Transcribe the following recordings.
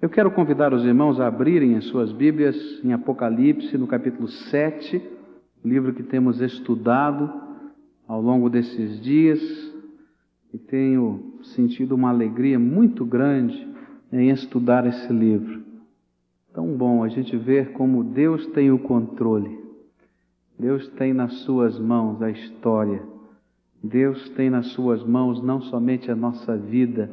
Eu quero convidar os irmãos a abrirem as suas Bíblias em Apocalipse, no capítulo 7, livro que temos estudado ao longo desses dias e tenho sentido uma alegria muito grande em estudar esse livro. Tão bom a gente ver como Deus tem o controle. Deus tem nas suas mãos a história. Deus tem nas suas mãos não somente a nossa vida,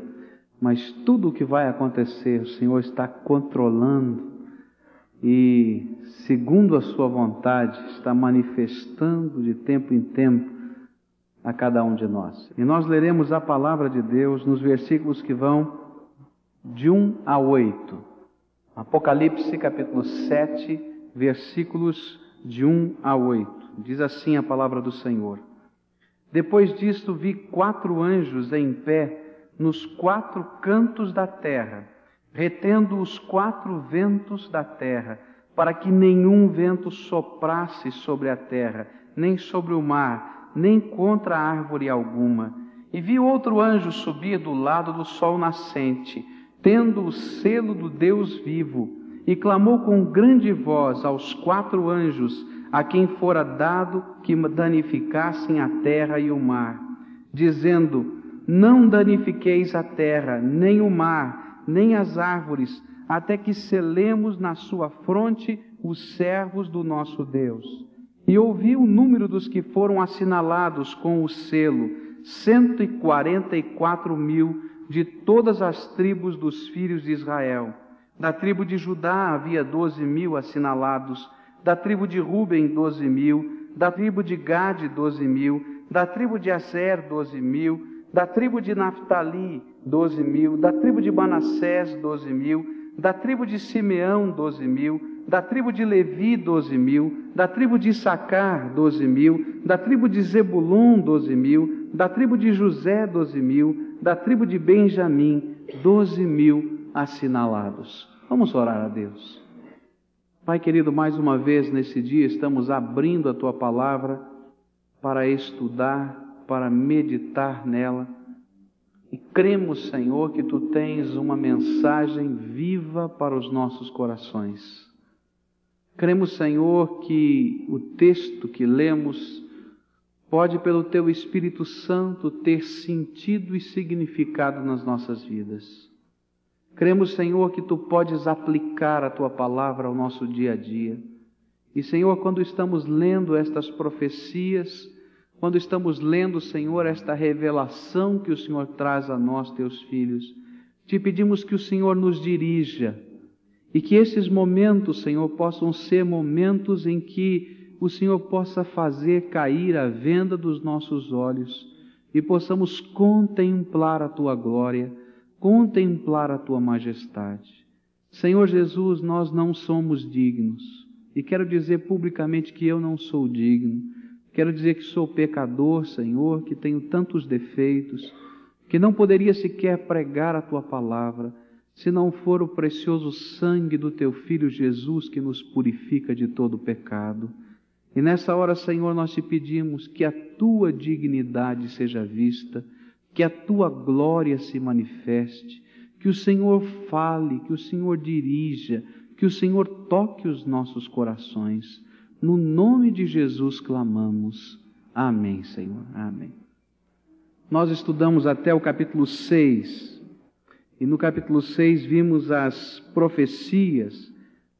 mas tudo o que vai acontecer, o Senhor está controlando e, segundo a Sua vontade, está manifestando de tempo em tempo a cada um de nós. E nós leremos a palavra de Deus nos versículos que vão de 1 a 8. Apocalipse capítulo 7, versículos de 1 a 8. Diz assim a palavra do Senhor. Depois disto vi quatro anjos em pé nos quatro cantos da terra, retendo os quatro ventos da terra, para que nenhum vento soprasse sobre a terra, nem sobre o mar, nem contra árvore alguma. E vi outro anjo subir do lado do sol nascente, tendo o selo do Deus vivo, e clamou com grande voz aos quatro anjos, a quem fora dado que danificassem a terra e o mar, dizendo: não danifiqueis a terra, nem o mar, nem as árvores, até que selemos na sua fronte os servos do nosso Deus. E ouvi o número dos que foram assinalados com o selo, cento e quarenta e quatro mil de todas as tribos dos filhos de Israel. Da tribo de Judá havia doze mil assinalados, da tribo de Ruben doze mil, da tribo de Gade doze mil, da tribo de Aser doze mil, da tribo de Naphtali, doze mil, da tribo de Manassés, doze mil, da tribo de Simeão, doze mil, da tribo de Levi, doze mil, da tribo de Issacar, doze mil, da tribo de Zebulon, doze mil, da tribo de José, doze mil, da tribo de Benjamim, doze mil assinalados. Vamos orar a Deus. Pai querido, mais uma vez nesse dia estamos abrindo a tua palavra para estudar, para meditar nela. E cremos, Senhor, que tu tens uma mensagem viva para os nossos corações. Cremos, Senhor, que o texto que lemos pode, pelo teu Espírito Santo, ter sentido e significado nas nossas vidas. Cremos, Senhor, que tu podes aplicar a tua palavra ao nosso dia a dia. E, Senhor, quando estamos lendo estas profecias, quando estamos lendo, Senhor, esta revelação que o Senhor traz a nós, teus filhos, te pedimos que o Senhor nos dirija e que esses momentos, Senhor, possam ser momentos em que o Senhor possa fazer cair a venda dos nossos olhos e possamos contemplar a tua glória, contemplar a tua majestade. Senhor Jesus, nós não somos dignos e quero dizer publicamente que eu não sou digno Quero dizer que sou pecador, Senhor, que tenho tantos defeitos, que não poderia sequer pregar a tua palavra, se não for o precioso sangue do teu filho Jesus que nos purifica de todo pecado. E nessa hora, Senhor, nós te pedimos que a tua dignidade seja vista, que a tua glória se manifeste, que o Senhor fale, que o Senhor dirija, que o Senhor toque os nossos corações. No nome de Jesus clamamos. Amém, Senhor. Amém. Nós estudamos até o capítulo 6, e no capítulo 6 vimos as profecias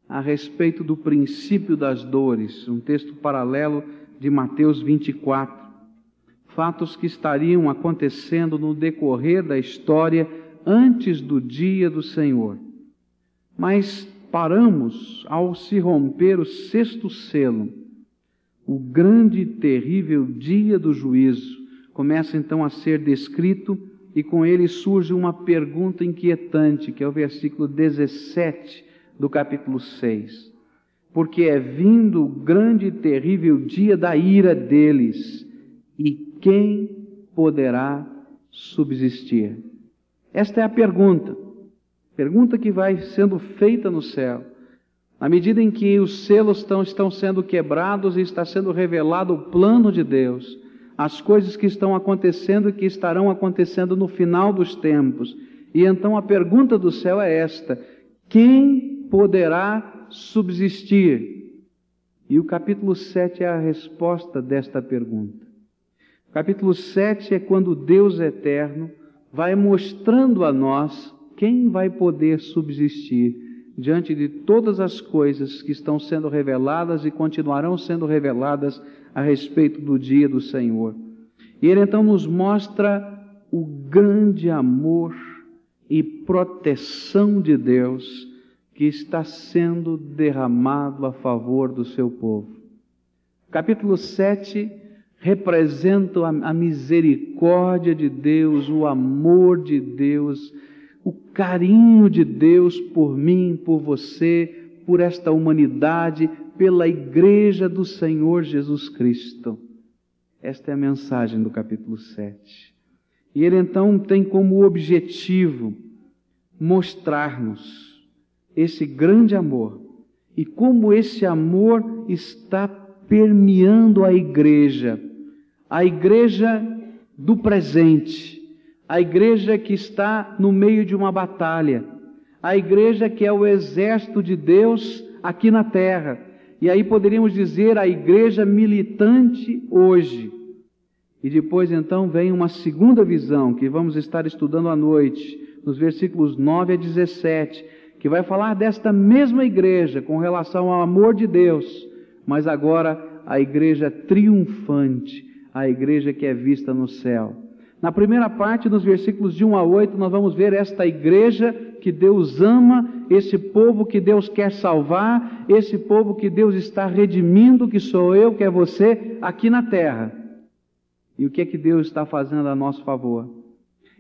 a respeito do princípio das dores, um texto paralelo de Mateus 24. Fatos que estariam acontecendo no decorrer da história antes do dia do Senhor. Mas paramos ao se romper o sexto selo, o grande e terrível dia do juízo começa então a ser descrito e com ele surge uma pergunta inquietante, que é o versículo 17 do capítulo 6. Porque é vindo o grande e terrível dia da ira deles, e quem poderá subsistir? Esta é a pergunta. Pergunta que vai sendo feita no céu. Na medida em que os selos estão, estão sendo quebrados e está sendo revelado o plano de Deus, as coisas que estão acontecendo e que estarão acontecendo no final dos tempos. E então a pergunta do céu é esta: Quem poderá subsistir? E o capítulo 7 é a resposta desta pergunta. O capítulo 7 é quando Deus eterno vai mostrando a nós quem vai poder subsistir diante de todas as coisas que estão sendo reveladas e continuarão sendo reveladas a respeito do dia do Senhor. E ele então nos mostra o grande amor e proteção de Deus que está sendo derramado a favor do seu povo. Capítulo 7 representa a, misericórdia de Deus, o amor de Deus, o carinho de Deus por mim, por você, por esta humanidade, pela igreja do Senhor Jesus Cristo. Esta é a mensagem do capítulo 7. E ele então tem como objetivo mostrar-nos esse grande amor e como esse amor está permeando a igreja, a igreja do presente, a igreja que está no meio de uma batalha, a igreja que é o exército de Deus aqui na terra. E aí poderíamos dizer a igreja militante hoje. E depois então vem uma segunda visão que vamos estar estudando à noite, nos versículos 9 a 17, que vai falar desta mesma igreja com relação ao amor de Deus, mas agora a igreja triunfante, a igreja que é vista no céu. Na primeira parte, dos versículos de 1 a 8, nós vamos ver esta igreja que Deus ama, esse povo que Deus quer salvar, esse povo que Deus está redimindo, que sou eu, que é você, aqui na terra. E o que é que Deus está fazendo a nosso favor?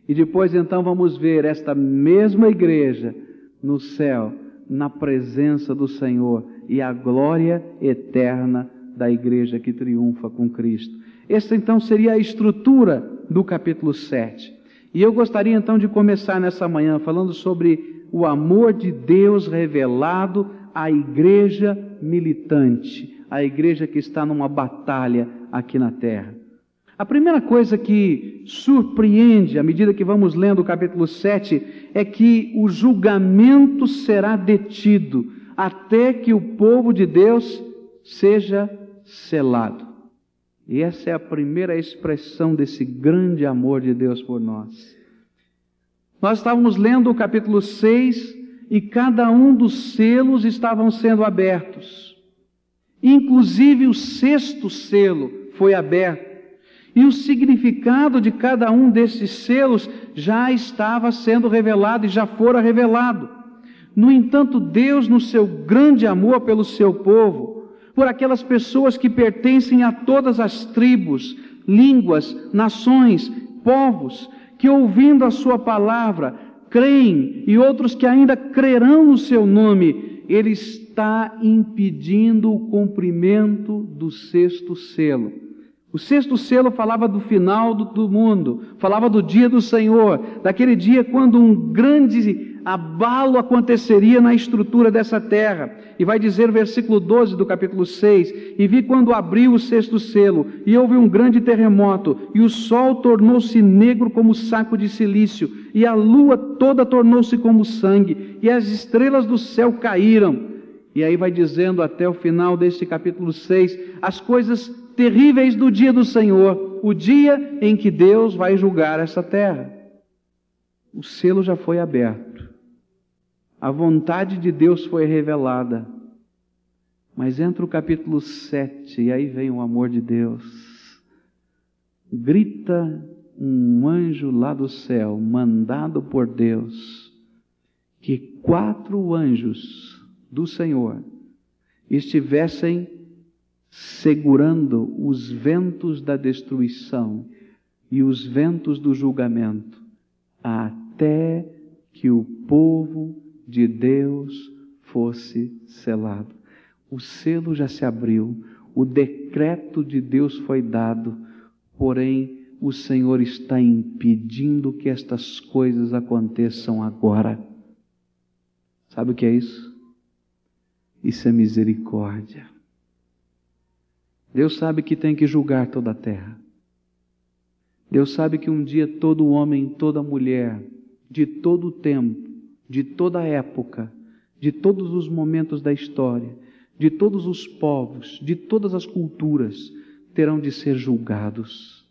E depois então vamos ver esta mesma igreja no céu, na presença do Senhor e a glória eterna da igreja que triunfa com Cristo. Esta então seria a estrutura do capítulo 7. E eu gostaria então de começar nessa manhã falando sobre o amor de Deus revelado à igreja militante, à igreja que está numa batalha aqui na terra. A primeira coisa que surpreende à medida que vamos lendo o capítulo 7 é que o julgamento será detido até que o povo de Deus seja selado. E essa é a primeira expressão desse grande amor de Deus por nós. Nós estávamos lendo o capítulo 6 e cada um dos selos estavam sendo abertos. Inclusive o sexto selo foi aberto e o significado de cada um desses selos já estava sendo revelado e já fora revelado. No entanto, Deus, no seu grande amor pelo seu povo, por aquelas pessoas que pertencem a todas as tribos, línguas, nações, povos, que ouvindo a sua palavra, creem e outros que ainda crerão no seu nome, ele está impedindo o cumprimento do sexto selo. O sexto selo falava do final do, do, mundo, falava do dia do Senhor, daquele dia quando um grande abalo aconteceria na estrutura dessa terra. E vai dizer versículo 12 do capítulo 6: E vi quando abriu o sexto selo, e houve um grande terremoto, e o sol tornou-se negro como saco de silício, e a lua toda tornou-se como sangue, e as estrelas do céu caíram. E aí vai dizendo até o final deste capítulo 6 as coisas terríveis do dia do Senhor, o dia em que Deus vai julgar essa terra. O selo já foi aberto. A vontade de Deus foi revelada. Mas entra o capítulo 7 e aí vem o amor de Deus. Grita um anjo lá do céu, mandado por Deus, que quatro anjos do Senhor estivessem segurando os ventos da destruição e os ventos do julgamento, até que o povo de Deus fosse selado. O selo já se abriu, o decreto de Deus foi dado, porém o Senhor está impedindo que estas coisas aconteçam agora. Sabe o que é isso? Isso é misericórdia. Deus sabe que tem que julgar toda a terra. Deus sabe que um dia todo homem, toda mulher, de todo o tempo, de toda época, de todos os momentos da história, de todos os povos, de todas as culturas, terão de ser julgados.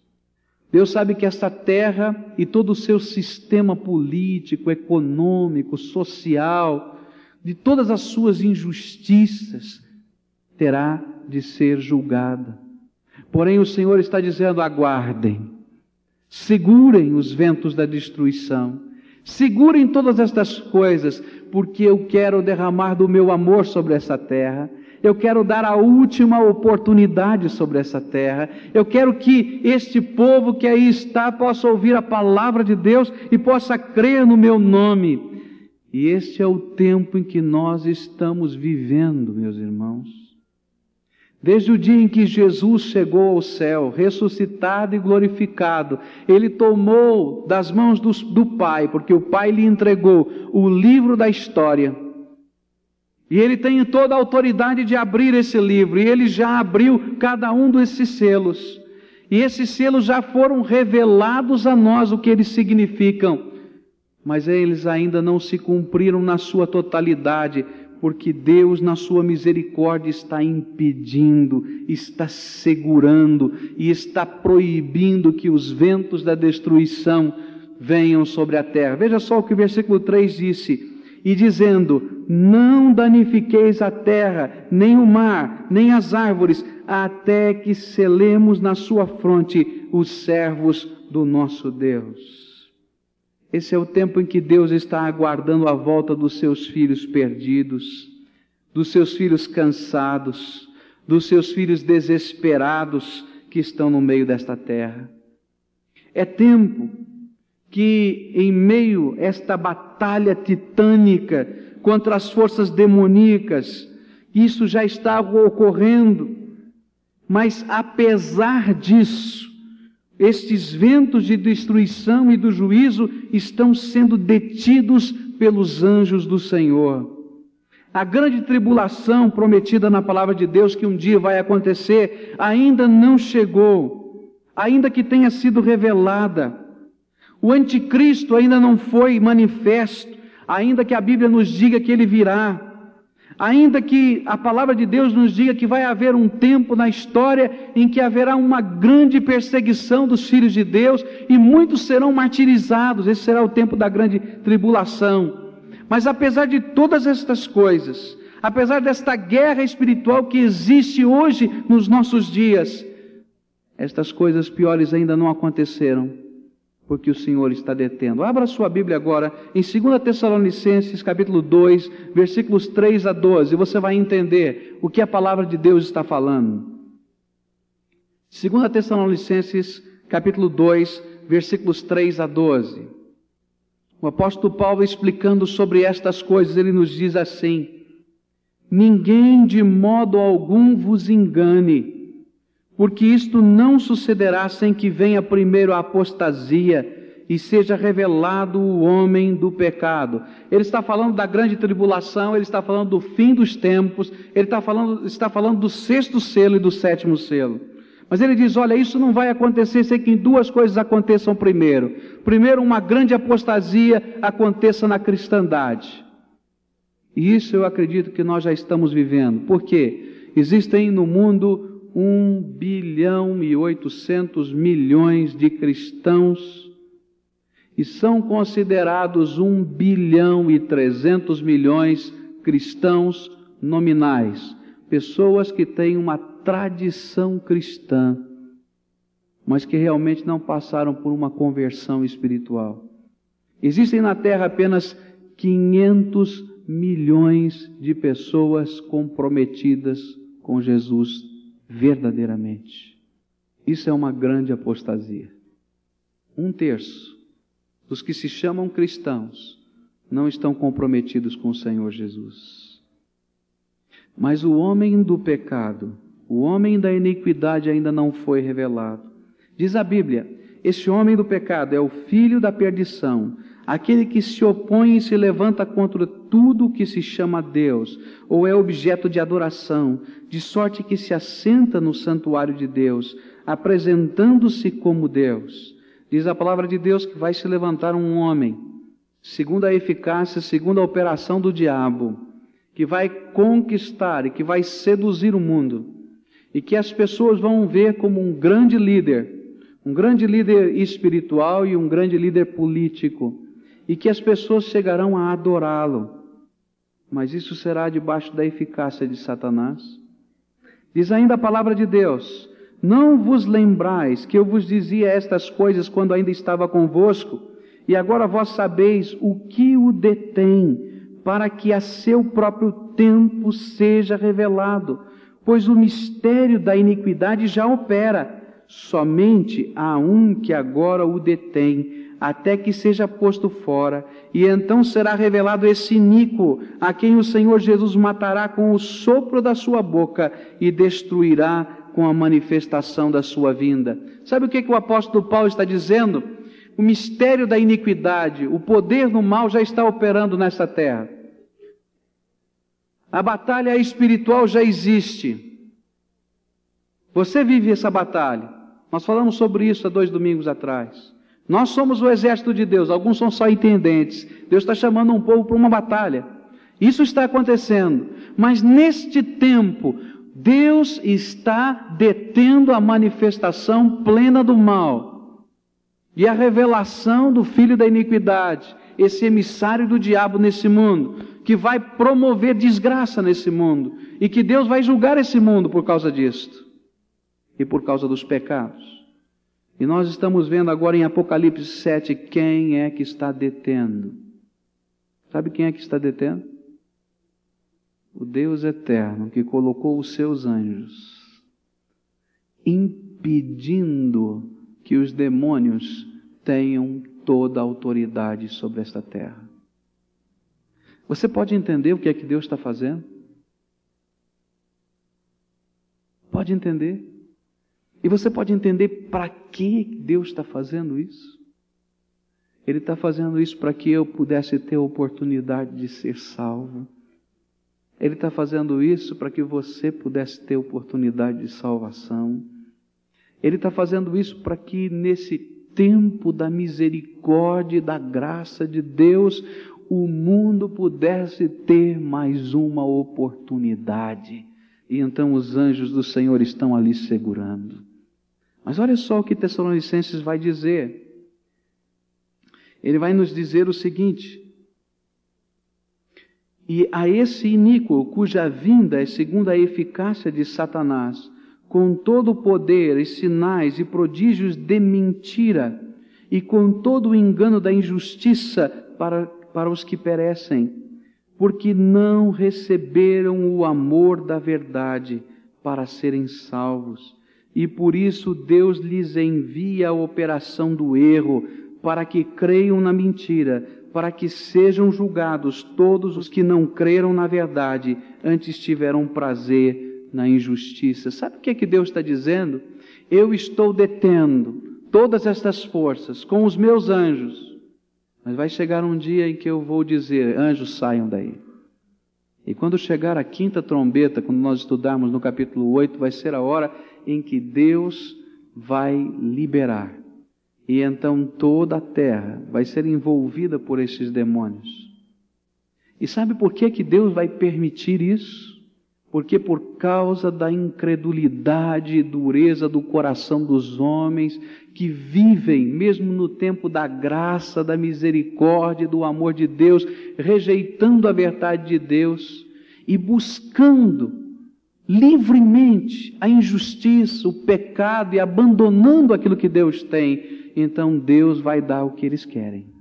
Deus sabe que esta terra e todo o seu sistema político, econômico, social, de todas as suas injustiças, terá de ser julgada. Porém, o Senhor está dizendo: aguardem, segurem os ventos da destruição, segurem todas estas coisas, porque eu quero derramar do meu amor sobre essa terra. Eu quero dar a última oportunidade sobre essa terra. Eu quero que este povo que aí está possa ouvir a palavra de Deus e possa crer no meu nome. E este é o tempo em que nós estamos vivendo, meus irmãos. Desde o dia em que Jesus chegou ao céu, ressuscitado e glorificado, ele tomou das mãos do, do, Pai, porque o Pai lhe entregou o livro da história. E ele tem toda a autoridade de abrir esse livro, e ele já abriu cada um desses selos. E esses selos já foram revelados a nós o que eles significam, mas eles ainda não se cumpriram na sua totalidade porque Deus, na sua misericórdia, está impedindo, está segurando e está proibindo que os ventos da destruição venham sobre a terra. Veja só o que o versículo 3 disse: e dizendo: Não danifiqueis a terra, nem o mar, nem as árvores, até que selemos na sua fronte os servos do nosso Deus. Esse é o tempo em que Deus está aguardando a volta dos seus filhos perdidos, dos seus filhos cansados, dos seus filhos desesperados que estão no meio desta terra. É tempo que, em meio a esta batalha titânica contra as forças demoníacas, isso já está ocorrendo, mas apesar disso, estes ventos de destruição e do juízo estão sendo detidos pelos anjos do Senhor. A grande tribulação prometida na palavra de Deus que um dia vai acontecer ainda não chegou, ainda que tenha sido revelada. O anticristo ainda não foi manifesto, ainda que a Bíblia nos diga que ele virá. Ainda que a palavra de Deus nos diga que vai haver um tempo na história em que haverá uma grande perseguição dos filhos de Deus e muitos serão martirizados, esse será o tempo da grande tribulação. Mas apesar de todas estas coisas, apesar desta guerra espiritual que existe hoje nos nossos dias, estas coisas piores ainda não aconteceram porque o Senhor está detendo. Abra sua Bíblia agora em 2 Tessalonicenses, capítulo 2, versículos 3 a 12, você vai entender o que a palavra de Deus está falando. 2 Tessalonicenses, capítulo 2, versículos 3 a 12. O apóstolo Paulo explicando sobre estas coisas, ele nos diz assim: Ninguém de modo algum vos engane porque isto não sucederá sem que venha primeiro a apostasia e seja revelado o homem do pecado. Ele está falando da grande tribulação, ele está falando do fim dos tempos, ele está falando, está falando do sexto selo e do sétimo selo. Mas ele diz: olha, isso não vai acontecer sem que duas coisas aconteçam primeiro. Primeiro, uma grande apostasia aconteça na cristandade. E isso eu acredito que nós já estamos vivendo. Por quê? Existem no mundo 1 bilhão e 800 milhões de cristãos e são considerados 1 bilhão e 300 milhões cristãos nominais, pessoas que têm uma tradição cristã, mas que realmente não passaram por uma conversão espiritual. Existem na Terra apenas 500 milhões de pessoas comprometidas com Jesus verdadeiramente. Isso é uma grande apostasia. Um terço dos que se chamam cristãos não estão comprometidos com o Senhor Jesus. Mas o homem do pecado, o homem da iniquidade ainda não foi revelado. Diz a Bíblia: este homem do pecado é o filho da perdição, aquele que se opõe e se levanta contra tudo o que se chama Deus, ou é objeto de adoração, de sorte que se assenta no santuário de Deus, apresentando-se como Deus. Diz a palavra de Deus que vai se levantar um homem, segundo a eficácia, segundo a operação do diabo, que vai conquistar e que vai seduzir o mundo, e que as pessoas vão ver como um grande líder, um grande líder espiritual e um grande líder político, e que as pessoas chegarão a adorá-lo. Mas isso será debaixo da eficácia de Satanás. Diz ainda a palavra de Deus: Não vos lembrais que eu vos dizia estas coisas quando ainda estava convosco, e agora vós sabeis o que o detém, para que a seu próprio tempo seja revelado, pois o mistério da iniquidade já opera, somente há um que agora o detém até que seja posto fora, e então será revelado esse iníquo, a quem o Senhor Jesus matará com o sopro da sua boca e destruirá com a manifestação da sua vinda. Sabe o que, que o apóstolo Paulo está dizendo? O mistério da iniquidade, o poder do mal já está operando nessa terra. A batalha espiritual já existe. Você vive essa batalha. Nós falamos sobre isso há dois domingos atrás. Nós somos o exército de Deus, alguns são só intendentes. Deus está chamando um povo para uma batalha. Isso está acontecendo. Mas neste tempo, Deus está detendo a manifestação plena do mal e a revelação do filho da iniquidade, esse emissário do diabo nesse mundo, que vai promover desgraça nesse mundo e que Deus vai julgar esse mundo por causa disto e por causa dos pecados. E nós estamos vendo agora em Apocalipse 7 quem é que está detendo. Sabe quem é que está detendo? O Deus eterno que colocou os seus anjos, impedindo que os demônios tenham toda a autoridade sobre esta terra. Você pode entender o que é que Deus está fazendo? Pode entender? E você pode entender para que Deus está fazendo isso. Ele está fazendo isso para que eu pudesse ter a oportunidade de ser salvo. Ele está fazendo isso para que você pudesse ter oportunidade de salvação. Ele está fazendo isso para que nesse tempo da misericórdia e da graça de Deus, o mundo pudesse ter mais uma oportunidade. E então os anjos do Senhor estão ali segurando. Mas olha só o que Tessalonicenses vai dizer. Ele vai nos dizer o seguinte: E a esse iníquo, cuja vinda é segundo a eficácia de Satanás, com todo o poder e sinais e prodígios de mentira, e com todo o engano da injustiça para, para os que perecem, porque não receberam o amor da verdade para serem salvos e por isso Deus lhes envia a operação do erro, para que creiam na mentira, para que sejam julgados todos os que não creram na verdade, antes tiveram prazer na injustiça. Sabe o que é que Deus está dizendo? Eu estou detendo todas estas forças com os meus anjos, mas vai chegar um dia em que eu vou dizer: anjos, saiam daí. E quando chegar a quinta trombeta, quando nós estudarmos no capítulo 8, vai ser a hora em que Deus vai liberar. E então toda a terra vai ser envolvida por esses demônios. E sabe por que, que Deus vai permitir isso? Porque por causa da incredulidade e dureza do coração dos homens que vivem, mesmo no tempo da graça, da misericórdia, do amor de Deus, rejeitando a verdade de Deus e buscando livremente a injustiça, o pecado e abandonando aquilo que Deus tem, então Deus vai dar o que eles querem.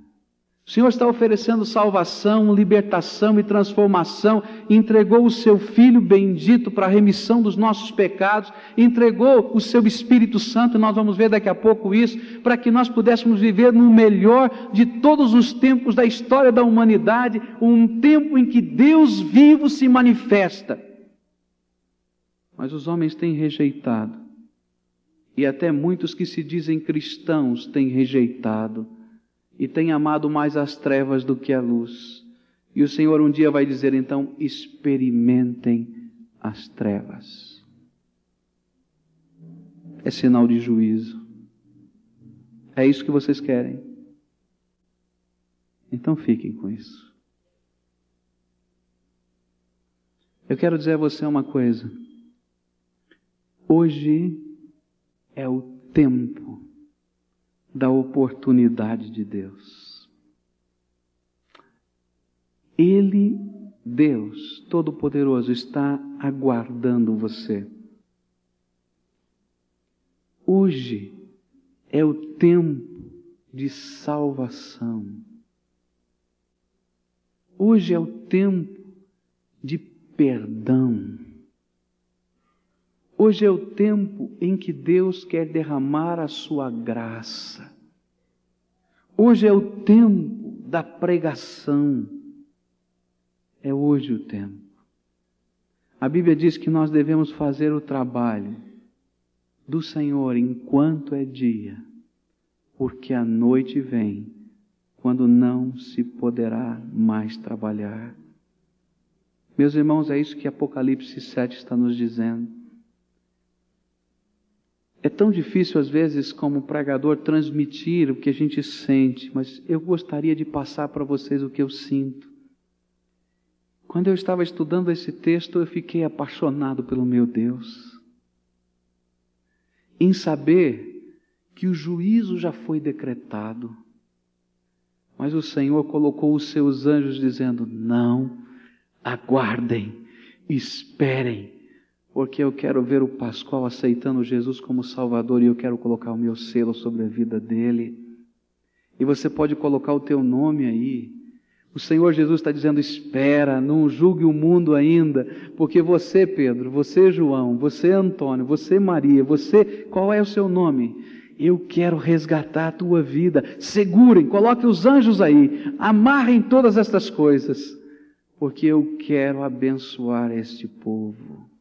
O Senhor está oferecendo salvação, libertação e transformação, entregou o seu Filho bendito para a remissão dos nossos pecados, entregou o seu Espírito Santo, nós vamos ver daqui a pouco isso, para que nós pudéssemos viver no melhor de todos os tempos da história da humanidade, um tempo em que Deus vivo se manifesta mas os homens têm rejeitado. E até muitos que se dizem cristãos têm rejeitado e têm amado mais as trevas do que a luz. E o Senhor um dia vai dizer então: experimentem as trevas. É sinal de juízo. É isso que vocês querem. Então fiquem com isso. Eu quero dizer a você uma coisa. Hoje é o tempo da oportunidade de Deus. Ele, Deus Todo-Poderoso, está aguardando você. Hoje é o tempo de salvação. Hoje é o tempo de perdão. Hoje é o tempo em que Deus quer derramar a sua graça. Hoje é o tempo da pregação. É hoje o tempo. A Bíblia diz que nós devemos fazer o trabalho do Senhor enquanto é dia, porque a noite vem, quando não se poderá mais trabalhar. Meus irmãos, é isso que Apocalipse 7 está nos dizendo. É tão difícil, às vezes, como pregador, transmitir o que a gente sente, mas eu gostaria de passar para vocês o que eu sinto. Quando eu estava estudando esse texto, eu fiquei apaixonado pelo meu Deus, em saber que o juízo já foi decretado, mas o Senhor colocou os seus anjos dizendo: não, aguardem, esperem, porque eu quero ver o Pascoal aceitando Jesus como Salvador e eu quero colocar o meu selo sobre a vida dele. E você pode colocar o teu nome aí. O Senhor Jesus está dizendo: espera, não julgue o mundo ainda, porque você, Pedro, você, João, você, Antônio, você, Maria, você, qual é o seu nome? Eu quero resgatar a tua vida. Segurem, coloque os anjos aí, amarrem todas estas coisas, porque eu quero abençoar este povo.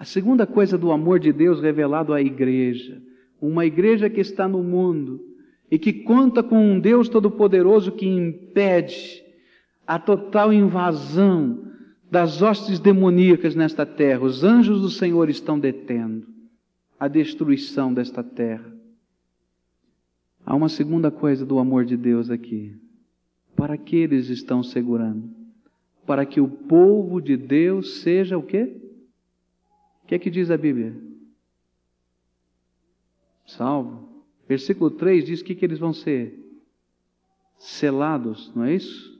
A segunda coisa do amor de Deus revelado à igreja, uma igreja que está no mundo e que conta com um Deus Todo-Poderoso que impede a total invasão das hostes demoníacas nesta terra. Os anjos do Senhor estão detendo a destruição desta terra. Há uma segunda coisa do amor de Deus aqui. Para que eles estão segurando? Para que o povo de Deus seja o quê? Que é que diz a Bíblia? Salvo. Versículo 3 diz que, que eles vão ser selados, não é isso?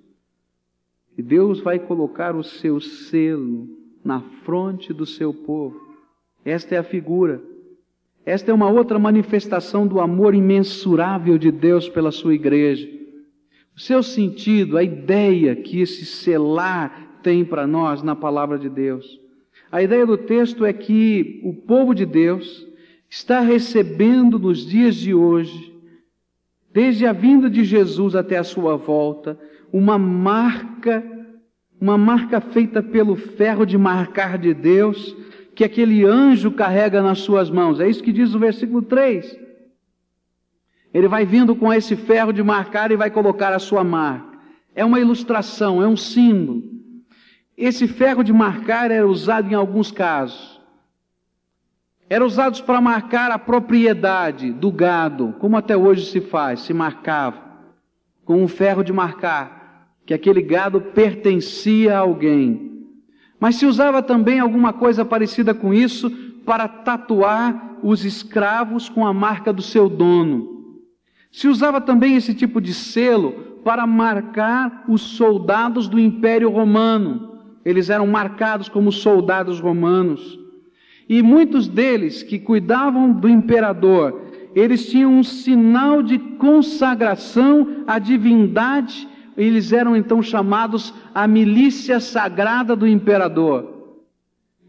E Deus vai colocar o seu selo na fronte do seu povo. Esta é a figura. Esta é uma outra manifestação do amor imensurável de Deus pela sua igreja. O seu sentido, a ideia que esse selar tem para nós na palavra de Deus. A ideia do texto é que o povo de Deus está recebendo nos dias de hoje, desde a vinda de Jesus até a sua volta, uma marca, uma marca feita pelo ferro de marcar de Deus, que aquele anjo carrega nas suas mãos. É isso que diz o versículo 3. Ele vai vindo com esse ferro de marcar e vai colocar a sua marca. É uma ilustração, é um símbolo. Esse ferro de marcar era usado em alguns casos. Era usado para marcar a propriedade do gado, como até hoje se faz, se marcava com um ferro de marcar que aquele gado pertencia a alguém. Mas se usava também alguma coisa parecida com isso para tatuar os escravos com a marca do seu dono. Se usava também esse tipo de selo para marcar os soldados do Império Romano eles eram marcados como soldados romanos. E muitos deles que cuidavam do imperador, eles tinham um sinal de consagração à divindade, eles eram então chamados a milícia sagrada do imperador.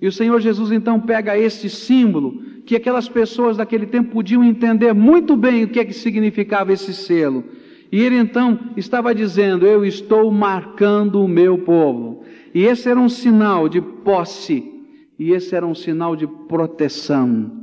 E o Senhor Jesus então pega esse símbolo, que aquelas pessoas daquele tempo podiam entender muito bem o que é que significava esse selo. E ele então estava dizendo: Eu estou marcando o meu povo. E esse era um sinal de posse, e esse era um sinal de proteção.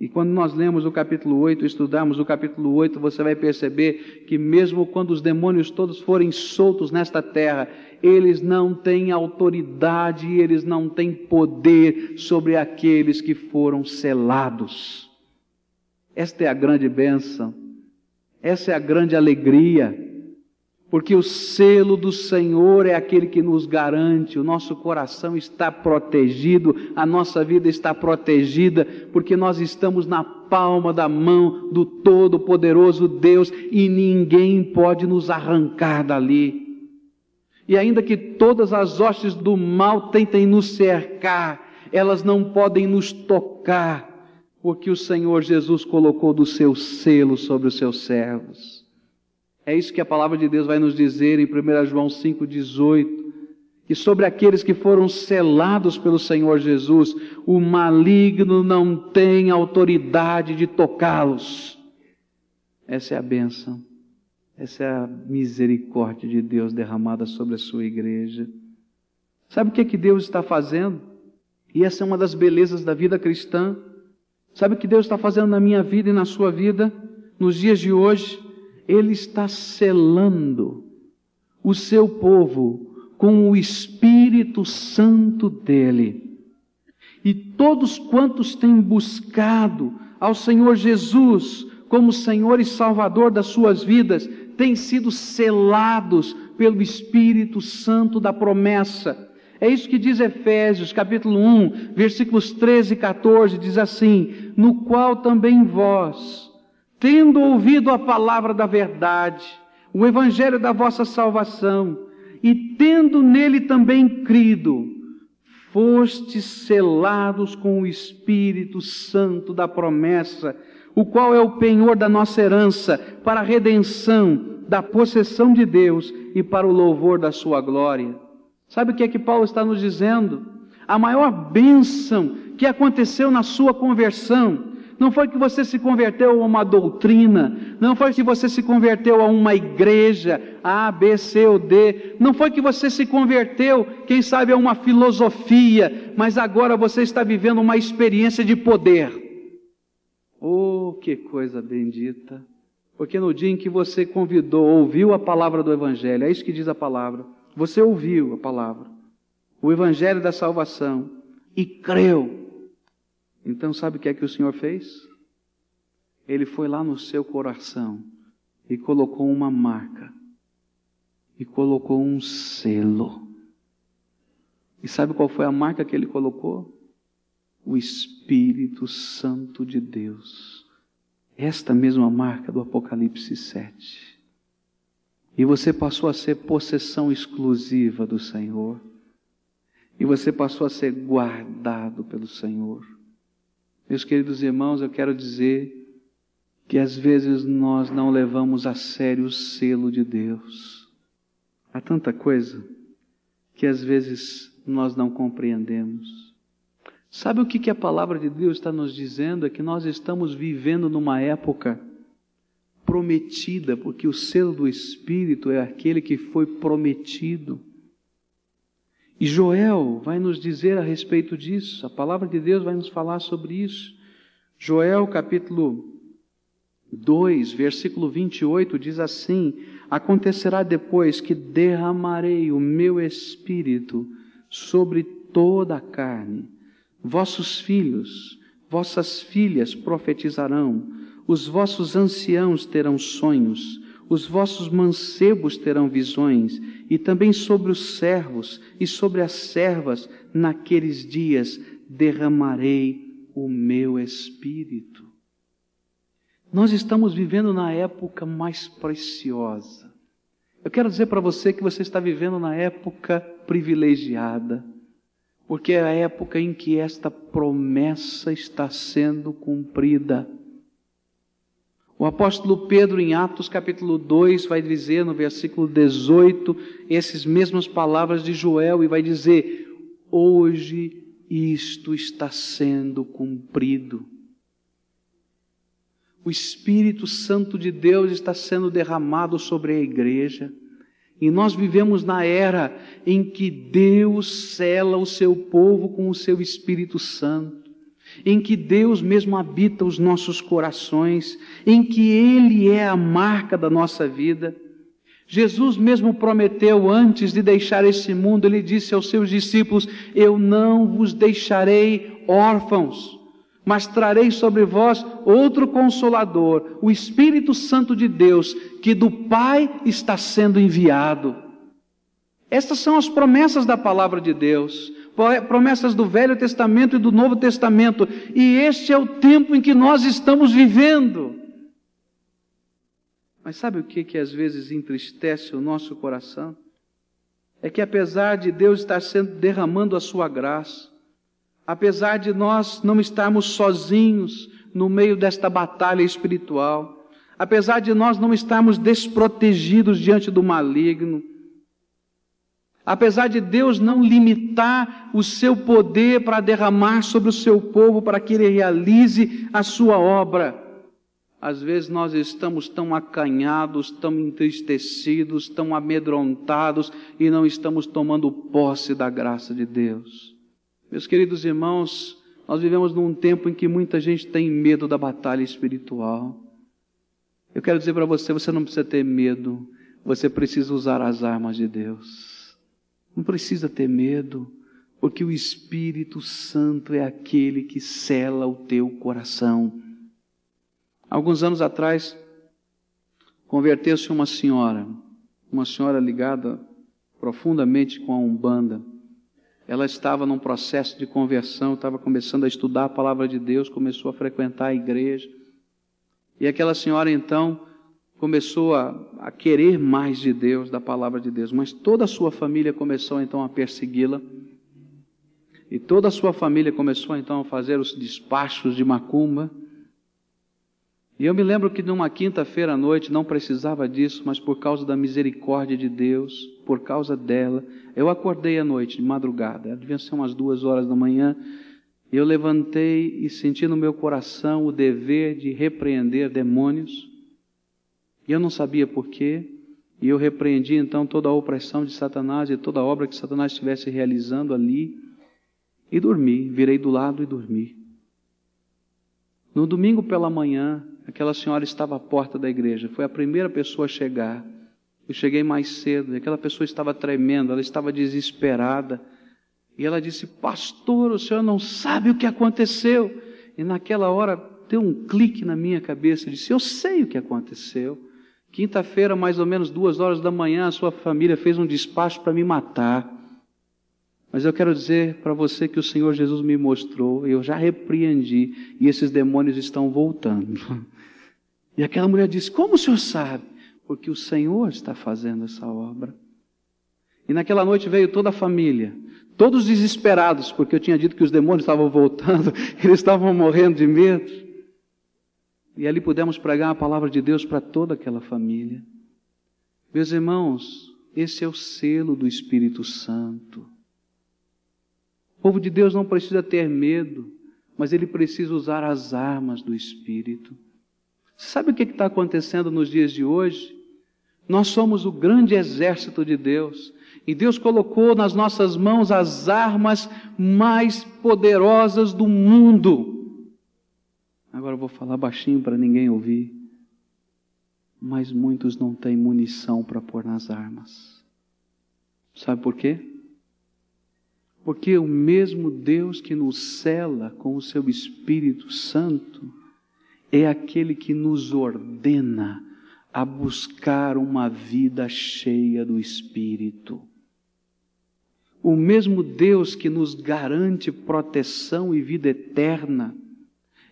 E quando nós lemos o capítulo 8, estudamos o capítulo 8, você vai perceber que mesmo quando os demônios todos forem soltos nesta terra, eles não têm autoridade, eles não têm poder sobre aqueles que foram selados. Esta é a grande bênção, essa é a grande alegria. Porque o selo do Senhor é aquele que nos garante, o nosso coração está protegido, a nossa vida está protegida, porque nós estamos na palma da mão do Todo-Poderoso Deus e ninguém pode nos arrancar dali. E ainda que todas as hostes do mal tentem nos cercar, elas não podem nos tocar, porque o Senhor Jesus colocou do seu selo sobre os seus servos. É isso que a palavra de Deus vai nos dizer em 1 João 5,18. Que sobre aqueles que foram selados pelo Senhor Jesus, o maligno não tem autoridade de tocá-los. Essa é a bênção. Essa é a misericórdia de Deus derramada sobre a sua igreja. Sabe o que, é que Deus está fazendo? E essa é uma das belezas da vida cristã. Sabe o que Deus está fazendo na minha vida e na sua vida, nos dias de hoje? Ele está selando o seu povo com o Espírito Santo dele. E todos quantos têm buscado ao Senhor Jesus como Senhor e Salvador das suas vidas, têm sido selados pelo Espírito Santo da promessa. É isso que diz Efésios, capítulo 1, versículos 13 e 14, diz assim: No qual também vós, tendo ouvido a palavra da verdade, o evangelho da vossa salvação, e tendo nele também crido, fostes selados com o Espírito Santo da promessa, o qual é o penhor da nossa herança, para a redenção da possessão de Deus e para o louvor da sua glória. Sabe o que é que Paulo está nos dizendo? A maior bênção que aconteceu na sua conversão não foi que você se converteu a uma doutrina, não foi que você se converteu a uma igreja, A, B, C ou D, não foi que você se converteu, quem sabe, a uma filosofia, mas agora você está vivendo uma experiência de poder. Oh, que coisa bendita! Porque no dia em que você convidou, ouviu a palavra do Evangelho, é isso que diz a palavra, você ouviu a palavra, o Evangelho da salvação, e creu, então, sabe o que é que o Senhor fez? Ele foi lá no seu coração e colocou uma marca, e colocou um selo. E sabe qual foi a marca que ele colocou? O Espírito Santo de Deus. Esta mesma marca do Apocalipse 7. E você passou a ser possessão exclusiva do Senhor. E você passou a ser guardado pelo Senhor. Meus queridos irmãos, eu quero dizer que às vezes nós não levamos a sério o selo de Deus. Há tanta coisa que às vezes nós não compreendemos. Sabe o que, que a palavra de Deus está nos dizendo? É que nós estamos vivendo numa época prometida, porque o selo do Espírito é aquele que foi prometido. E Joel vai nos dizer a respeito disso, a palavra de Deus vai nos falar sobre isso. Joel capítulo 2, versículo 28 diz assim: Acontecerá depois que derramarei o meu espírito sobre toda a carne. Vossos filhos, vossas filhas profetizarão, os vossos anciãos terão sonhos, os vossos mancebos terão visões, e também sobre os servos e sobre as servas, naqueles dias derramarei o meu espírito. Nós estamos vivendo na época mais preciosa. Eu quero dizer para você que você está vivendo na época privilegiada, porque é a época em que esta promessa está sendo cumprida. O apóstolo Pedro, em Atos capítulo 2, vai dizer no versículo 18 essas mesmas palavras de Joel e vai dizer: Hoje isto está sendo cumprido. O Espírito Santo de Deus está sendo derramado sobre a igreja. E nós vivemos na era em que Deus cela o seu povo com o seu Espírito Santo em que Deus mesmo habita os nossos corações, em que Ele é a marca da nossa vida. Jesus mesmo prometeu antes de deixar esse mundo, ele disse aos seus discípulos: Eu não vos deixarei órfãos, mas trarei sobre vós outro consolador, o Espírito Santo de Deus, que do Pai está sendo enviado. Estas são as promessas da palavra de Deus, promessas do Velho Testamento e do Novo Testamento, e este é o tempo em que nós estamos vivendo. Mas sabe o que que às vezes entristece o nosso coração? É que apesar de Deus estar sendo derramando a sua graça, apesar de nós não estarmos sozinhos no meio desta batalha espiritual, apesar de nós não estarmos desprotegidos diante do maligno, apesar de Deus não limitar o seu poder para derramar sobre o seu povo para que ele realize a sua obra, às vezes nós estamos tão acanhados, tão entristecidos, tão amedrontados e não estamos tomando posse da graça de Deus. Meus queridos irmãos, nós vivemos num tempo em que muita gente tem medo da batalha espiritual. Eu quero dizer para você: você não precisa ter medo, você precisa usar as armas de Deus. Não precisa ter medo, porque o Espírito Santo é aquele que cela o teu coração. Alguns anos atrás, converteu-se uma senhora, uma senhora ligada profundamente com a Umbanda ela estava num processo de conversão, estava começando a estudar a palavra de Deus, começou a frequentar a igreja. E aquela senhora então começou a, a querer mais de Deus, da palavra de Deus, mas toda a sua família começou então a persegui-la. E toda a sua família começou então a fazer os despachos de macumba. E eu me lembro que numa quinta-feira à noite, não precisava disso, mas por causa da misericórdia de Deus, por causa dela, eu acordei à noite, de madrugada, devia ser umas duas horas da manhã, eu levantei e senti no meu coração o dever de repreender demônios, e eu não sabia porquê, e eu repreendi então toda a opressão de Satanás e toda a obra que Satanás estivesse realizando ali, e dormi, virei do lado e dormi. No domingo pela manhã, aquela senhora estava à porta da igreja, foi a primeira pessoa a chegar. Eu cheguei mais cedo, e aquela pessoa estava tremendo, ela estava desesperada. E ela disse: Pastor, o senhor não sabe o que aconteceu. E naquela hora deu um clique na minha cabeça. Eu disse: Eu sei o que aconteceu. Quinta-feira, mais ou menos duas horas da manhã, a sua família fez um despacho para me matar. Mas eu quero dizer para você que o Senhor Jesus me mostrou, eu já repreendi, e esses demônios estão voltando. E aquela mulher disse: Como o senhor sabe? Porque o Senhor está fazendo essa obra. E naquela noite veio toda a família, todos desesperados, porque eu tinha dito que os demônios estavam voltando, eles estavam morrendo de medo. E ali pudemos pregar a palavra de Deus para toda aquela família. Meus irmãos, esse é o selo do Espírito Santo. O povo de Deus não precisa ter medo, mas ele precisa usar as armas do Espírito. Sabe o que está acontecendo nos dias de hoje? Nós somos o grande exército de Deus. E Deus colocou nas nossas mãos as armas mais poderosas do mundo. Agora eu vou falar baixinho para ninguém ouvir. Mas muitos não têm munição para pôr nas armas. Sabe por quê? Porque o mesmo Deus que nos cela com o seu Espírito Santo é aquele que nos ordena a buscar uma vida cheia do Espírito. O mesmo Deus que nos garante proteção e vida eterna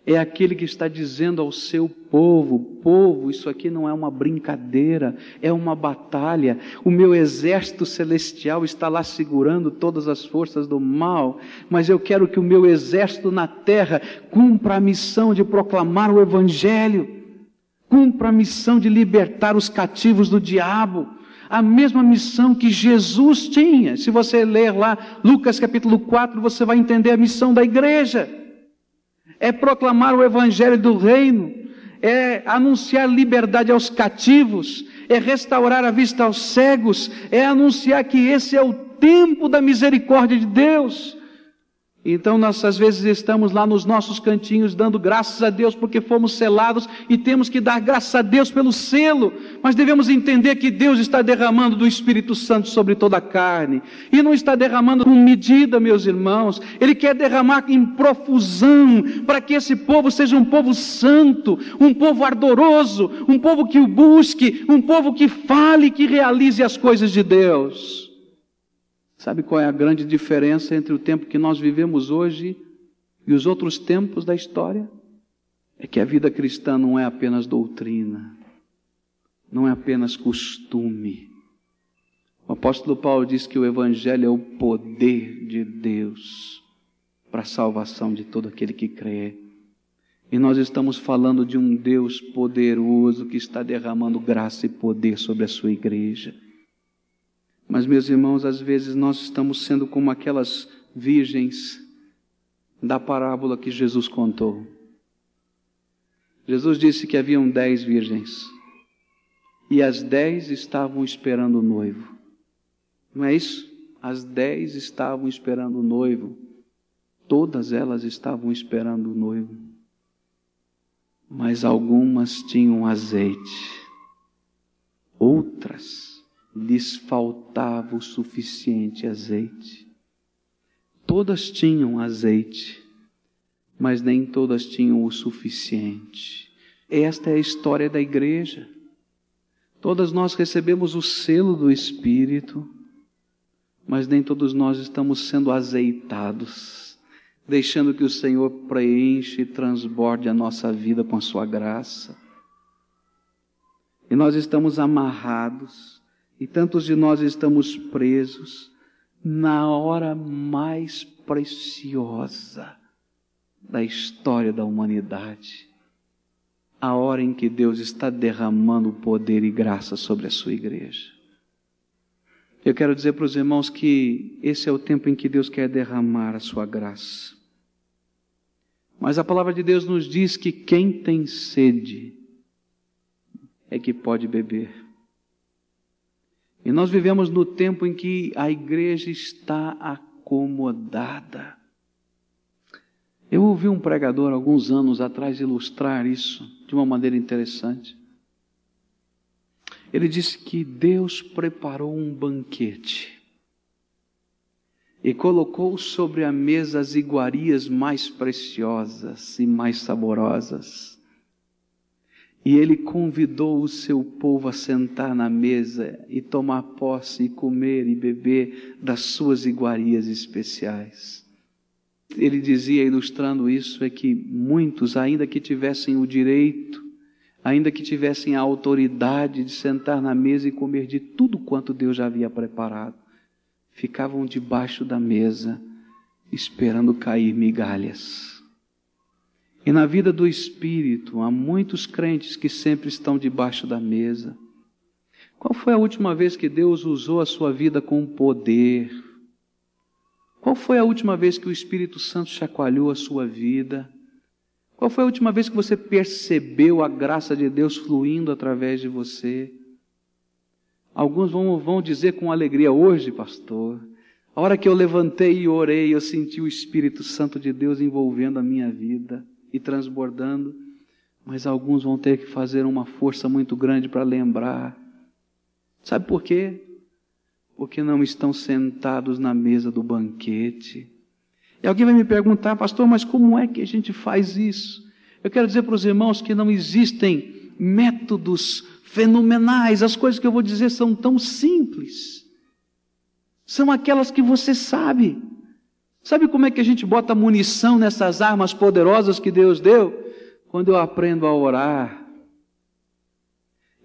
é aquele que está dizendo ao seu povo: povo, isso aqui não é uma brincadeira, é uma batalha. O meu exército celestial está lá segurando todas as forças do mal, mas eu quero que o meu exército na terra cumpra a missão de proclamar o Evangelho, cumpra a missão de libertar os cativos do diabo. A mesma missão que Jesus tinha. Se você ler lá Lucas capítulo 4, você vai entender a missão da igreja é proclamar o evangelho do reino, é anunciar liberdade aos cativos, é restaurar a vista aos cegos, é anunciar que esse é o tempo da misericórdia de Deus. Então nós às vezes estamos lá nos nossos cantinhos dando graças a Deus porque fomos selados e temos que dar graças a Deus pelo selo, mas devemos entender que Deus está derramando do Espírito Santo sobre toda a carne e não está derramando com medida, meus irmãos. Ele quer derramar em profusão para que esse povo seja um povo santo, um povo ardoroso, um povo que o busque, um povo que fale, que realize as coisas de Deus. Sabe qual é a grande diferença entre o tempo que nós vivemos hoje e os outros tempos da história? É que a vida cristã não é apenas doutrina, não é apenas costume. O apóstolo Paulo diz que o Evangelho é o poder de Deus para a salvação de todo aquele que crê. E nós estamos falando de um Deus poderoso que está derramando graça e poder sobre a sua igreja. Mas, meus irmãos, às vezes nós estamos sendo como aquelas virgens da parábola que Jesus contou. Jesus disse que haviam dez virgens e as dez estavam esperando o noivo. Não é isso? As dez estavam esperando o noivo. Todas elas estavam esperando o noivo. Mas algumas tinham azeite, outras lhes faltava o suficiente azeite. Todas tinham azeite, mas nem todas tinham o suficiente. Esta é a história da igreja. Todas nós recebemos o selo do Espírito, mas nem todos nós estamos sendo azeitados, deixando que o Senhor preenche e transborde a nossa vida com a sua graça. E nós estamos amarrados e tantos de nós estamos presos na hora mais preciosa da história da humanidade. A hora em que Deus está derramando poder e graça sobre a sua igreja. Eu quero dizer para os irmãos que esse é o tempo em que Deus quer derramar a sua graça. Mas a palavra de Deus nos diz que quem tem sede é que pode beber. E nós vivemos no tempo em que a igreja está acomodada. Eu ouvi um pregador alguns anos atrás ilustrar isso de uma maneira interessante. Ele disse que Deus preparou um banquete e colocou sobre a mesa as iguarias mais preciosas e mais saborosas. E ele convidou o seu povo a sentar na mesa e tomar posse e comer e beber das suas iguarias especiais. Ele dizia, ilustrando isso, é que muitos, ainda que tivessem o direito, ainda que tivessem a autoridade de sentar na mesa e comer de tudo quanto Deus já havia preparado, ficavam debaixo da mesa, esperando cair migalhas e na vida do espírito, há muitos crentes que sempre estão debaixo da mesa. Qual foi a última vez que Deus usou a sua vida com poder? Qual foi a última vez que o Espírito Santo chacoalhou a sua vida? Qual foi a última vez que você percebeu a graça de Deus fluindo através de você? Alguns vão, vão dizer com alegria, hoje, pastor, a hora que eu levantei e orei, eu senti o Espírito Santo de Deus envolvendo a minha vida e transbordando, mas alguns vão ter que fazer uma força muito grande para lembrar. Sabe por quê? Porque não estão sentados na mesa do banquete. E alguém vai me perguntar, pastor, mas como é que a gente faz isso? Eu quero dizer para os irmãos que não existem métodos fenomenais, as coisas que eu vou dizer são tão simples. São aquelas que você sabe. Sabe como é que a gente bota munição nessas armas poderosas que Deus deu? Quando eu aprendo a orar.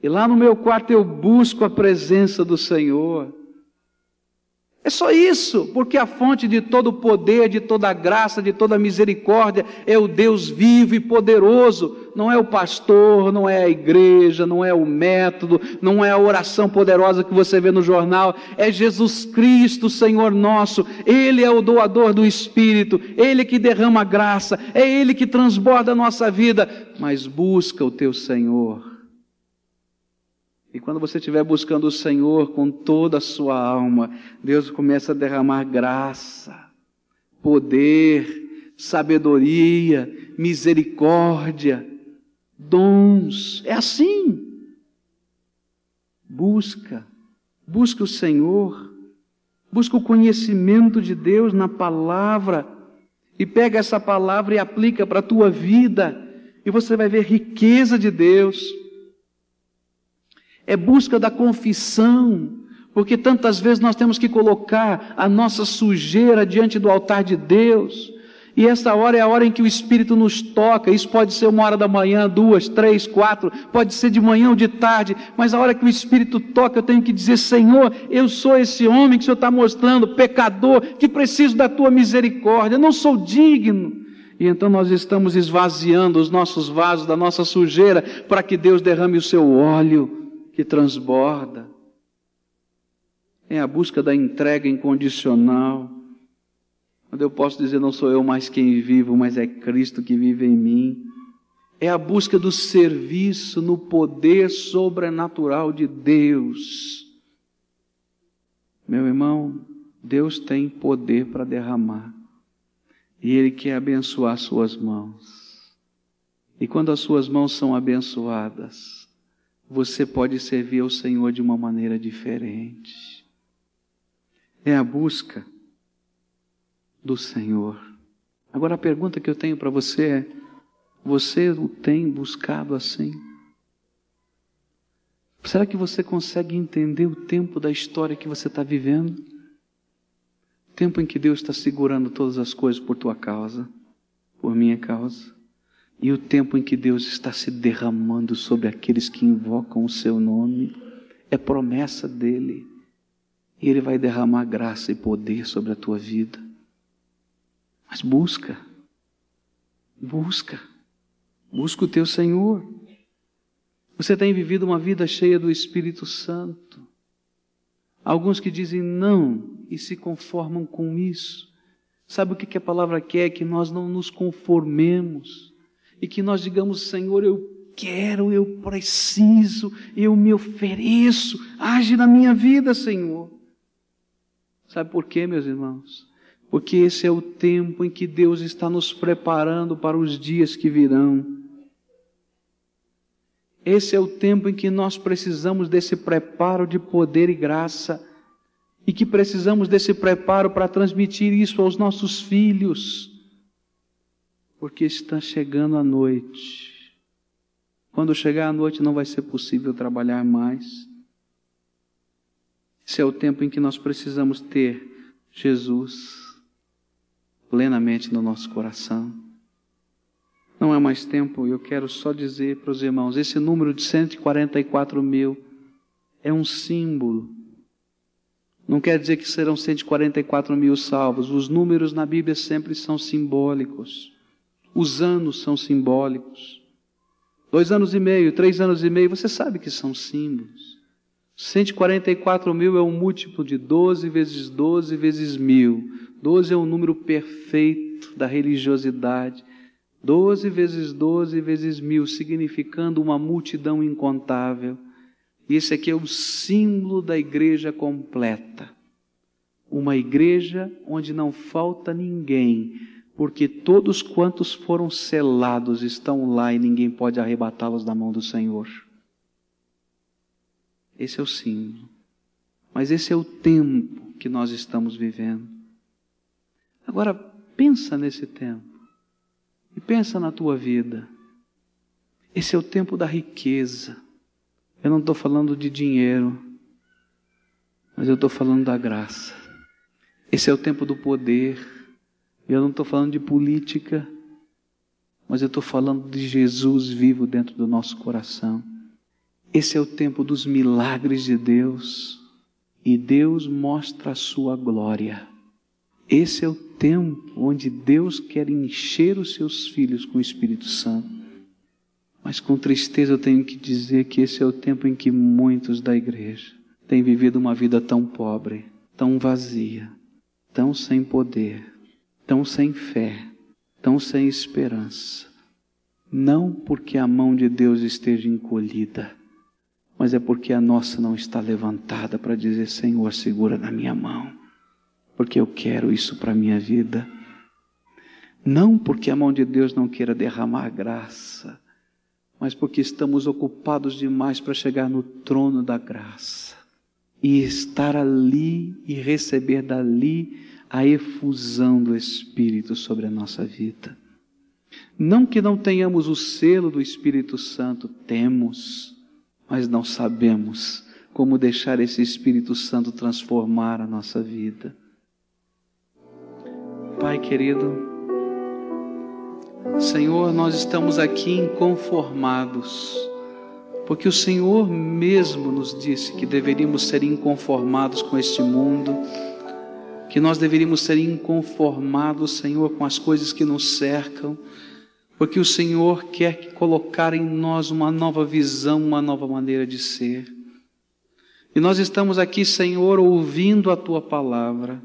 E lá no meu quarto eu busco a presença do Senhor. É só isso, porque a fonte de todo o poder, de toda a graça, de toda a misericórdia é o Deus vivo e poderoso. Não é o pastor, não é a igreja, não é o método, não é a oração poderosa que você vê no jornal. É Jesus Cristo, Senhor nosso. Ele é o doador do Espírito, Ele que derrama graça, é Ele que transborda a nossa vida. Mas busca o teu Senhor e quando você estiver buscando o Senhor com toda a sua alma, Deus começa a derramar graça, poder, sabedoria, misericórdia, dons. É assim. Busca, busca o Senhor, busca o conhecimento de Deus na palavra e pega essa palavra e aplica para a tua vida e você vai ver riqueza de Deus. É busca da confissão, porque tantas vezes nós temos que colocar a nossa sujeira diante do altar de Deus. E essa hora é a hora em que o Espírito nos toca. Isso pode ser uma hora da manhã, duas, três, quatro, pode ser de manhã ou de tarde, mas a hora que o Espírito toca, eu tenho que dizer: Senhor, eu sou esse homem que o Senhor está mostrando, pecador, que preciso da tua misericórdia, eu não sou digno. E então nós estamos esvaziando os nossos vasos da nossa sujeira para que Deus derrame o seu óleo que transborda. É a busca da entrega incondicional. Quando eu posso dizer, não sou eu mais quem vivo, mas é Cristo que vive em mim. É a busca do serviço no poder sobrenatural de Deus. Meu irmão, Deus tem poder para derramar. E Ele quer abençoar suas mãos. E quando as suas mãos são abençoadas, você pode servir ao Senhor de uma maneira diferente. É a busca do Senhor. Agora a pergunta que eu tenho para você é: você o tem buscado assim? Será que você consegue entender o tempo da história que você está vivendo? Tempo em que Deus está segurando todas as coisas por tua causa, por minha causa. E o tempo em que Deus está se derramando sobre aqueles que invocam o seu nome. É promessa dele. E ele vai derramar graça e poder sobre a tua vida. Mas busca. Busca. Busca o teu Senhor. Você tem vivido uma vida cheia do Espírito Santo. Alguns que dizem não e se conformam com isso. Sabe o que a palavra quer? Que nós não nos conformemos e que nós digamos, Senhor, eu quero, eu preciso, eu me ofereço, age na minha vida, Senhor. Sabe por quê, meus irmãos? Porque esse é o tempo em que Deus está nos preparando para os dias que virão. Esse é o tempo em que nós precisamos desse preparo de poder e graça e que precisamos desse preparo para transmitir isso aos nossos filhos, porque está chegando a noite. Quando chegar a noite não vai ser possível trabalhar mais. Esse é o tempo em que nós precisamos ter Jesus plenamente no nosso coração. Não é mais tempo, eu quero só dizer para os irmãos: esse número de 144 mil é um símbolo. Não quer dizer que serão 144 mil salvos. Os números na Bíblia sempre são simbólicos. Os anos são simbólicos. Dois anos e meio, três anos e meio, você sabe que são símbolos. 144 mil é um múltiplo de 12 vezes 12 vezes mil. 12 é o número perfeito da religiosidade. Doze vezes doze vezes mil, significando uma multidão incontável. E esse aqui é o símbolo da igreja completa. Uma igreja onde não falta ninguém, porque todos quantos foram selados estão lá e ninguém pode arrebatá-los da mão do Senhor. Esse é o símbolo. Mas esse é o tempo que nós estamos vivendo. Agora, pensa nesse tempo. E pensa na tua vida. Esse é o tempo da riqueza. Eu não estou falando de dinheiro, mas eu estou falando da graça. Esse é o tempo do poder. Eu não estou falando de política, mas eu estou falando de Jesus vivo dentro do nosso coração. Esse é o tempo dos milagres de Deus. E Deus mostra a sua glória. Esse é o tempo onde Deus quer encher os seus filhos com o Espírito Santo. Mas com tristeza eu tenho que dizer que esse é o tempo em que muitos da igreja têm vivido uma vida tão pobre, tão vazia, tão sem poder, tão sem fé, tão sem esperança. Não porque a mão de Deus esteja encolhida, mas é porque a nossa não está levantada para dizer: Senhor, segura na minha mão porque eu quero isso para a minha vida. Não porque a mão de Deus não queira derramar graça, mas porque estamos ocupados demais para chegar no trono da graça e estar ali e receber dali a efusão do Espírito sobre a nossa vida. Não que não tenhamos o selo do Espírito Santo, temos, mas não sabemos como deixar esse Espírito Santo transformar a nossa vida. Pai querido, Senhor, nós estamos aqui inconformados, porque o Senhor mesmo nos disse que deveríamos ser inconformados com este mundo, que nós deveríamos ser inconformados, Senhor, com as coisas que nos cercam, porque o Senhor quer colocar em nós uma nova visão, uma nova maneira de ser. E nós estamos aqui, Senhor, ouvindo a tua palavra.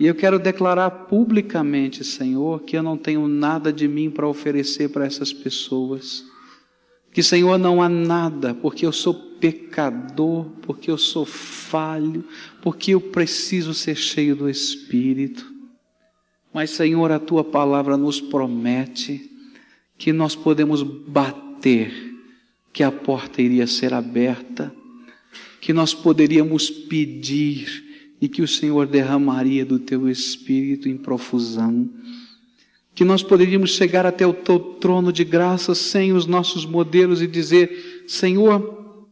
E eu quero declarar publicamente, Senhor, que eu não tenho nada de mim para oferecer para essas pessoas. Que, Senhor, não há nada, porque eu sou pecador, porque eu sou falho, porque eu preciso ser cheio do Espírito. Mas, Senhor, a tua palavra nos promete que nós podemos bater, que a porta iria ser aberta, que nós poderíamos pedir, e que o Senhor derramaria do teu espírito em profusão. Que nós poderíamos chegar até o teu trono de graça sem os nossos modelos e dizer: Senhor,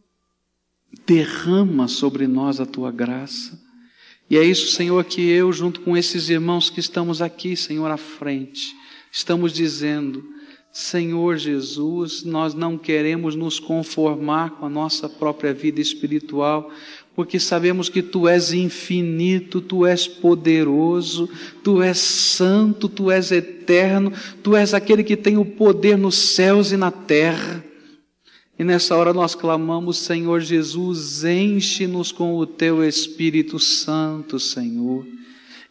derrama sobre nós a tua graça. E é isso, Senhor, que eu, junto com esses irmãos que estamos aqui, Senhor, à frente, estamos dizendo: Senhor Jesus, nós não queremos nos conformar com a nossa própria vida espiritual, porque sabemos que tu és infinito, tu és poderoso, tu és santo, tu és eterno, tu és aquele que tem o poder nos céus e na terra. E nessa hora nós clamamos, Senhor Jesus, enche-nos com o teu Espírito Santo, Senhor.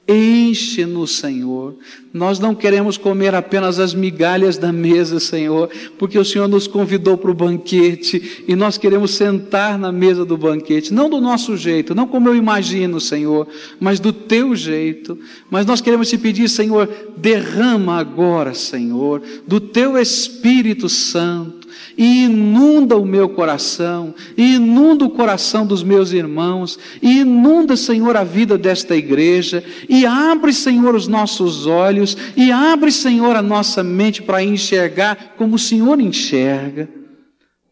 Enche-nos, Senhor. Nós não queremos comer apenas as migalhas da mesa, Senhor, porque o Senhor nos convidou para o banquete e nós queremos sentar na mesa do banquete, não do nosso jeito, não como eu imagino, Senhor, mas do teu jeito. Mas nós queremos te pedir, Senhor, derrama agora, Senhor, do teu Espírito Santo e inunda o meu coração, e inunda o coração dos meus irmãos, e inunda, Senhor, a vida desta igreja, e abre, Senhor, os nossos olhos, e abre, Senhor, a nossa mente para enxergar como o Senhor enxerga.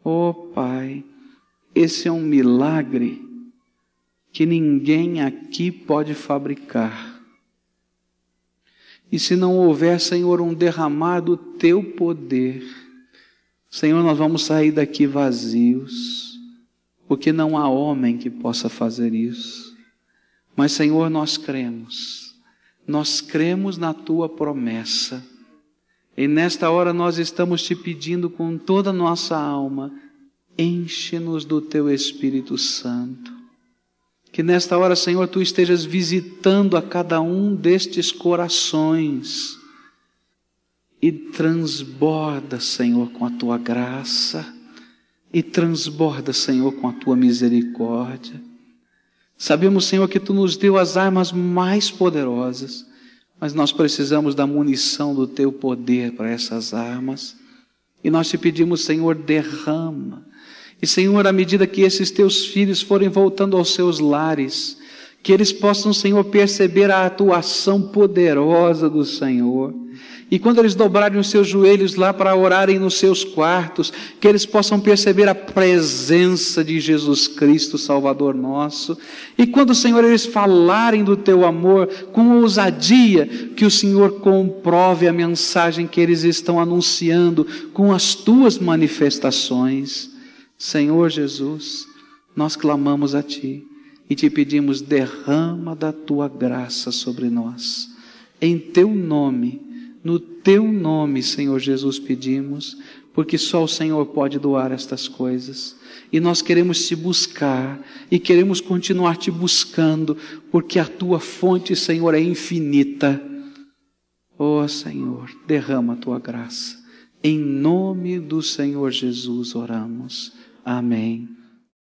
Oh, Pai, esse é um milagre que ninguém aqui pode fabricar. E se não houver, Senhor, um derramar do teu poder, Senhor, nós vamos sair daqui vazios, porque não há homem que possa fazer isso. Mas, Senhor, nós cremos, nós cremos na tua promessa. E nesta hora nós estamos te pedindo com toda a nossa alma, enche-nos do teu Espírito Santo. Que nesta hora, Senhor, tu estejas visitando a cada um destes corações e transborda, Senhor, com a tua graça, e transborda, Senhor, com a tua misericórdia. Sabemos, Senhor, que tu nos deu as armas mais poderosas, mas nós precisamos da munição do teu poder para essas armas. E nós te pedimos, Senhor, derrama. E, Senhor, à medida que esses teus filhos forem voltando aos seus lares, que eles possam, Senhor, perceber a atuação poderosa do Senhor e quando eles dobrarem os seus joelhos lá para orarem nos seus quartos, que eles possam perceber a presença de Jesus Cristo, Salvador nosso. E quando, Senhor, eles falarem do teu amor com ousadia, que o Senhor comprove a mensagem que eles estão anunciando com as tuas manifestações. Senhor Jesus, nós clamamos a Ti e te pedimos, derrama da tua graça sobre nós. Em teu nome no teu nome, Senhor Jesus, pedimos, porque só o Senhor pode doar estas coisas. E nós queremos te buscar e queremos continuar te buscando, porque a tua fonte, Senhor, é infinita. Oh, Senhor, derrama a tua graça. Em nome do Senhor Jesus oramos. Amém.